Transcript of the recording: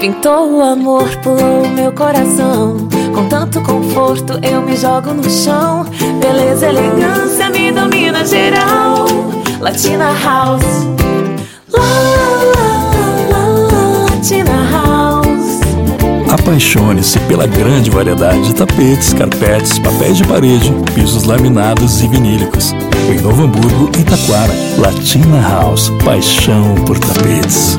Pintou o amor, pulou o meu coração. Com tanto conforto eu me jogo no chão. Beleza, elegância me domina geral. Latina House. La, la, la, la, Latina House. Apaixone-se pela grande variedade de tapetes, carpetes, papéis de parede, pisos laminados e vinílicos. Em Novo Hamburgo e Taquara, Latina House. Paixão por tapetes.